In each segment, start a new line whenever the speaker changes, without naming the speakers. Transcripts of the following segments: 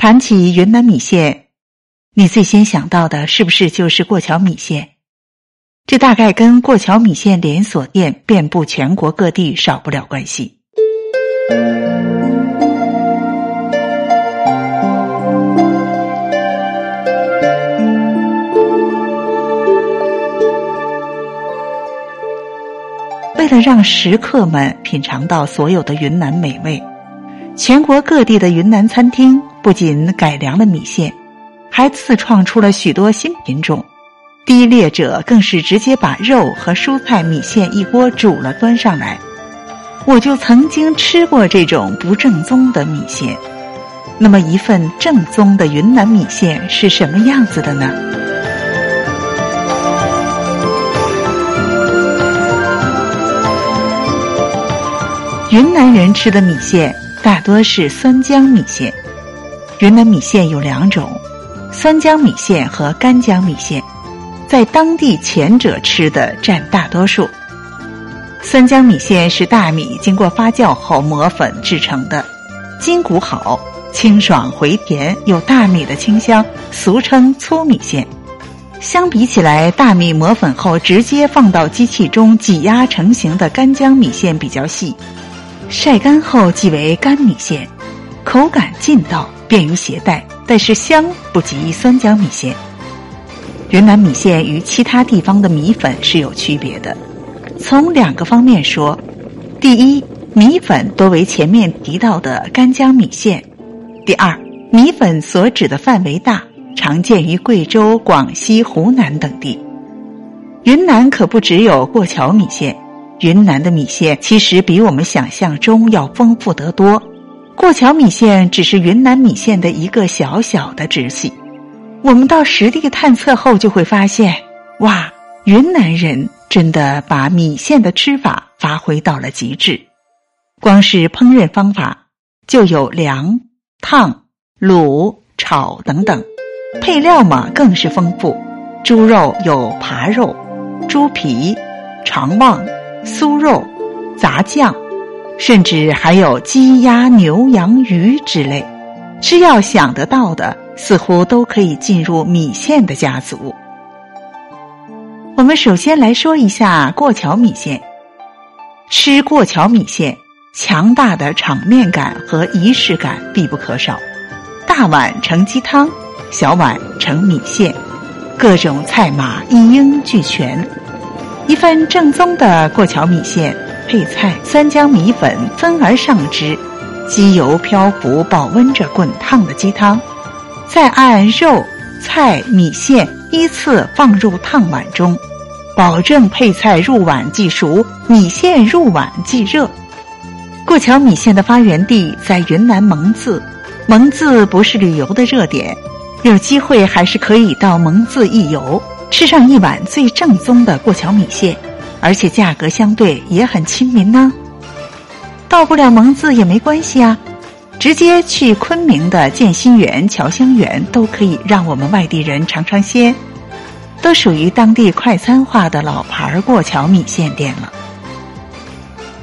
谈起云南米线，你最先想到的是不是就是过桥米线？这大概跟过桥米线连锁店遍布全国各地少不了关系。为了让食客们品尝到所有的云南美味，全国各地的云南餐厅。不仅改良了米线，还自创出了许多新品种。低劣者更是直接把肉和蔬菜米线一锅煮了端上来。我就曾经吃过这种不正宗的米线。那么，一份正宗的云南米线是什么样子的呢？云南人吃的米线大多是酸浆米线。云南米线有两种，酸浆米线和干浆米线，在当地前者吃的占大多数。酸浆米线是大米经过发酵后磨粉制成的，筋骨好，清爽回甜，有大米的清香，俗称粗米线。相比起来，大米磨粉后直接放到机器中挤压成型的干浆米线比较细，晒干后即为干米线，口感劲道。便于携带，但是香不及酸浆米线。云南米线与其他地方的米粉是有区别的，从两个方面说：第一，米粉多为前面提到的干浆米线；第二，米粉所指的范围大，常见于贵州、广西、湖南等地。云南可不只有过桥米线，云南的米线其实比我们想象中要丰富得多。过桥米线只是云南米线的一个小小的支系，我们到实地探测后就会发现，哇，云南人真的把米线的吃法发挥到了极致。光是烹饪方法就有凉、烫、卤、炒等等，配料嘛更是丰富。猪肉有扒肉、猪皮、肠旺、酥肉、杂酱。甚至还有鸡鸭牛羊鱼之类，只要想得到的，似乎都可以进入米线的家族。我们首先来说一下过桥米线。吃过桥米线，强大的场面感和仪式感必不可少。大碗盛鸡汤，小碗盛米线，各种菜码一应俱全。一份正宗的过桥米线。配菜三江米粉分而上之，鸡油漂浮保温着滚烫的鸡汤，再按肉菜米线依次放入烫碗中，保证配菜入碗即熟，米线入碗即热。过桥米线的发源地在云南蒙自，蒙自不是旅游的热点，有机会还是可以到蒙自一游，吃上一碗最正宗的过桥米线。而且价格相对也很亲民呢。到不了蒙自也没关系啊，直接去昆明的建新园、侨香园都可以让我们外地人尝尝鲜，都属于当地快餐化的老牌过桥米线店了。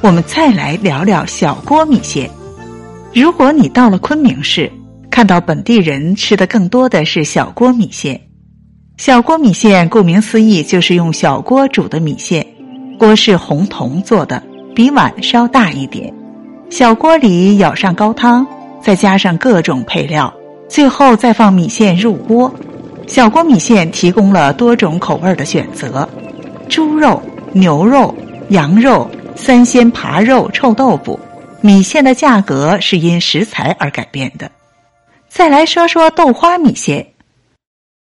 我们再来聊聊小锅米线。如果你到了昆明市，看到本地人吃的更多的是小锅米线。小锅米线顾名思义就是用小锅煮的米线。锅是红铜做的，比碗稍大一点。小锅里舀上高汤，再加上各种配料，最后再放米线入锅。小锅米线提供了多种口味的选择：猪肉、牛肉、羊肉、三鲜扒肉、臭豆腐。米线的价格是因食材而改变的。再来说说豆花米线，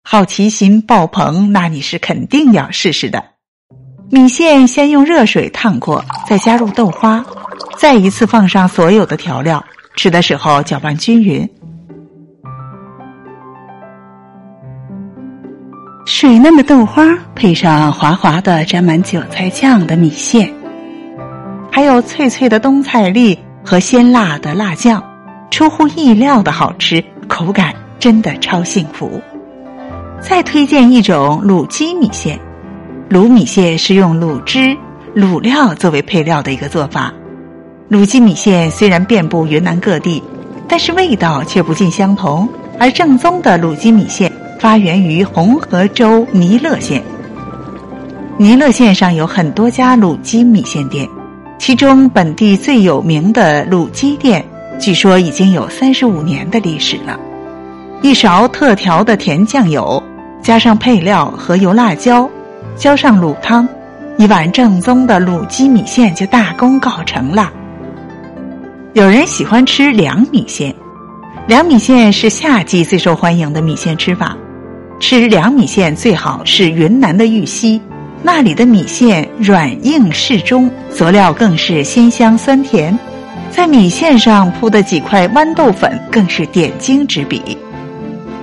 好奇心爆棚，那你是肯定要试试的。米线先用热水烫过，再加入豆花，再一次放上所有的调料，吃的时候搅拌均匀。水嫩的豆花配上滑滑的沾满韭菜酱的米线，还有脆脆的冬菜粒和鲜辣的辣酱，出乎意料的好吃，口感真的超幸福。再推荐一种卤鸡米线。卤米线是用卤汁、卤料作为配料的一个做法。卤鸡米线虽然遍布云南各地，但是味道却不尽相同。而正宗的卤鸡米线发源于红河州弥勒县。弥勒县上有很多家卤鸡米线店，其中本地最有名的卤鸡店，据说已经有三十五年的历史了。一勺特调的甜酱油，加上配料和油辣椒，浇上卤汤，一碗正宗的卤鸡米线就大功告成了。有人喜欢吃凉米线，凉米线是夏季最受欢迎的米线吃法。吃凉米线最好是云南的玉溪，那里的米线软硬适中，佐料更是鲜香酸甜，在米线上铺的几块豌豆粉更是点睛之笔。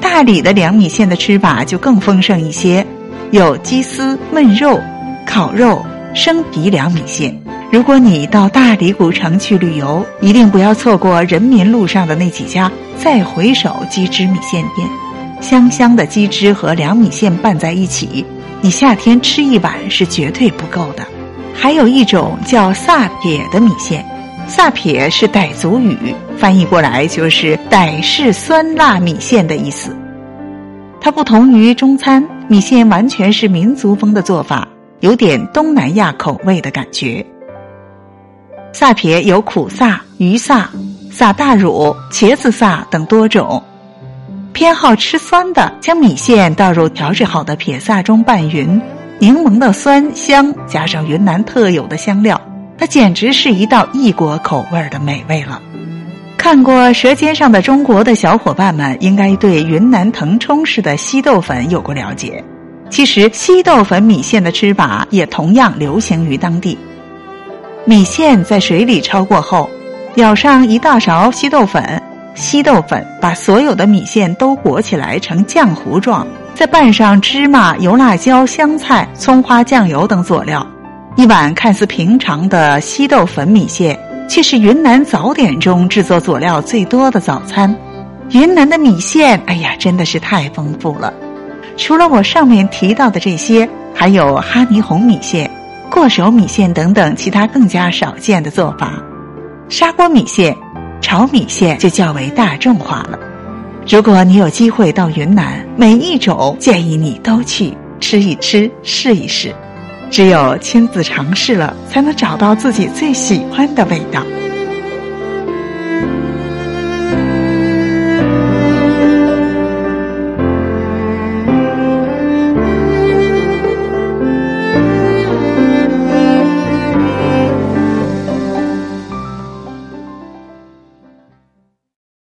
大理的凉米线的吃法就更丰盛一些，有鸡丝、焖肉、烤肉、生皮凉米线。如果你到大理古城去旅游，一定不要错过人民路上的那几家再回首鸡汁米线店。香香的鸡汁和凉米线拌在一起，你夏天吃一碗是绝对不够的。还有一种叫萨撇的米线，萨撇是傣族语，翻译过来就是傣式酸辣米线的意思。它不同于中餐米线，完全是民族风的做法，有点东南亚口味的感觉。萨撇有苦萨、鱼萨、萨大乳、茄子萨等多种。偏好吃酸的，将米线倒入调制好的撇萨中拌匀，柠檬的酸香加上云南特有的香料，它简直是一道异国口味的美味了。看过《舌尖上的中国》的小伙伴们，应该对云南腾冲市的稀豆粉有过了解。其实，稀豆粉米线的吃法也同样流行于当地。米线在水里焯过后，舀上一大勺稀豆粉，稀豆粉把所有的米线都裹起来成浆糊状，再拌上芝麻、油辣椒、香菜、葱花、酱油等佐料，一碗看似平常的稀豆粉米线，却是云南早点中制作佐料最多的早餐。云南的米线，哎呀，真的是太丰富了。除了我上面提到的这些，还有哈尼红米线。过手米线等等其他更加少见的做法，砂锅米线、炒米线就较为大众化了。如果你有机会到云南，每一种建议你都去吃一吃、试一试。只有亲自尝试了，才能找到自己最喜欢的味道。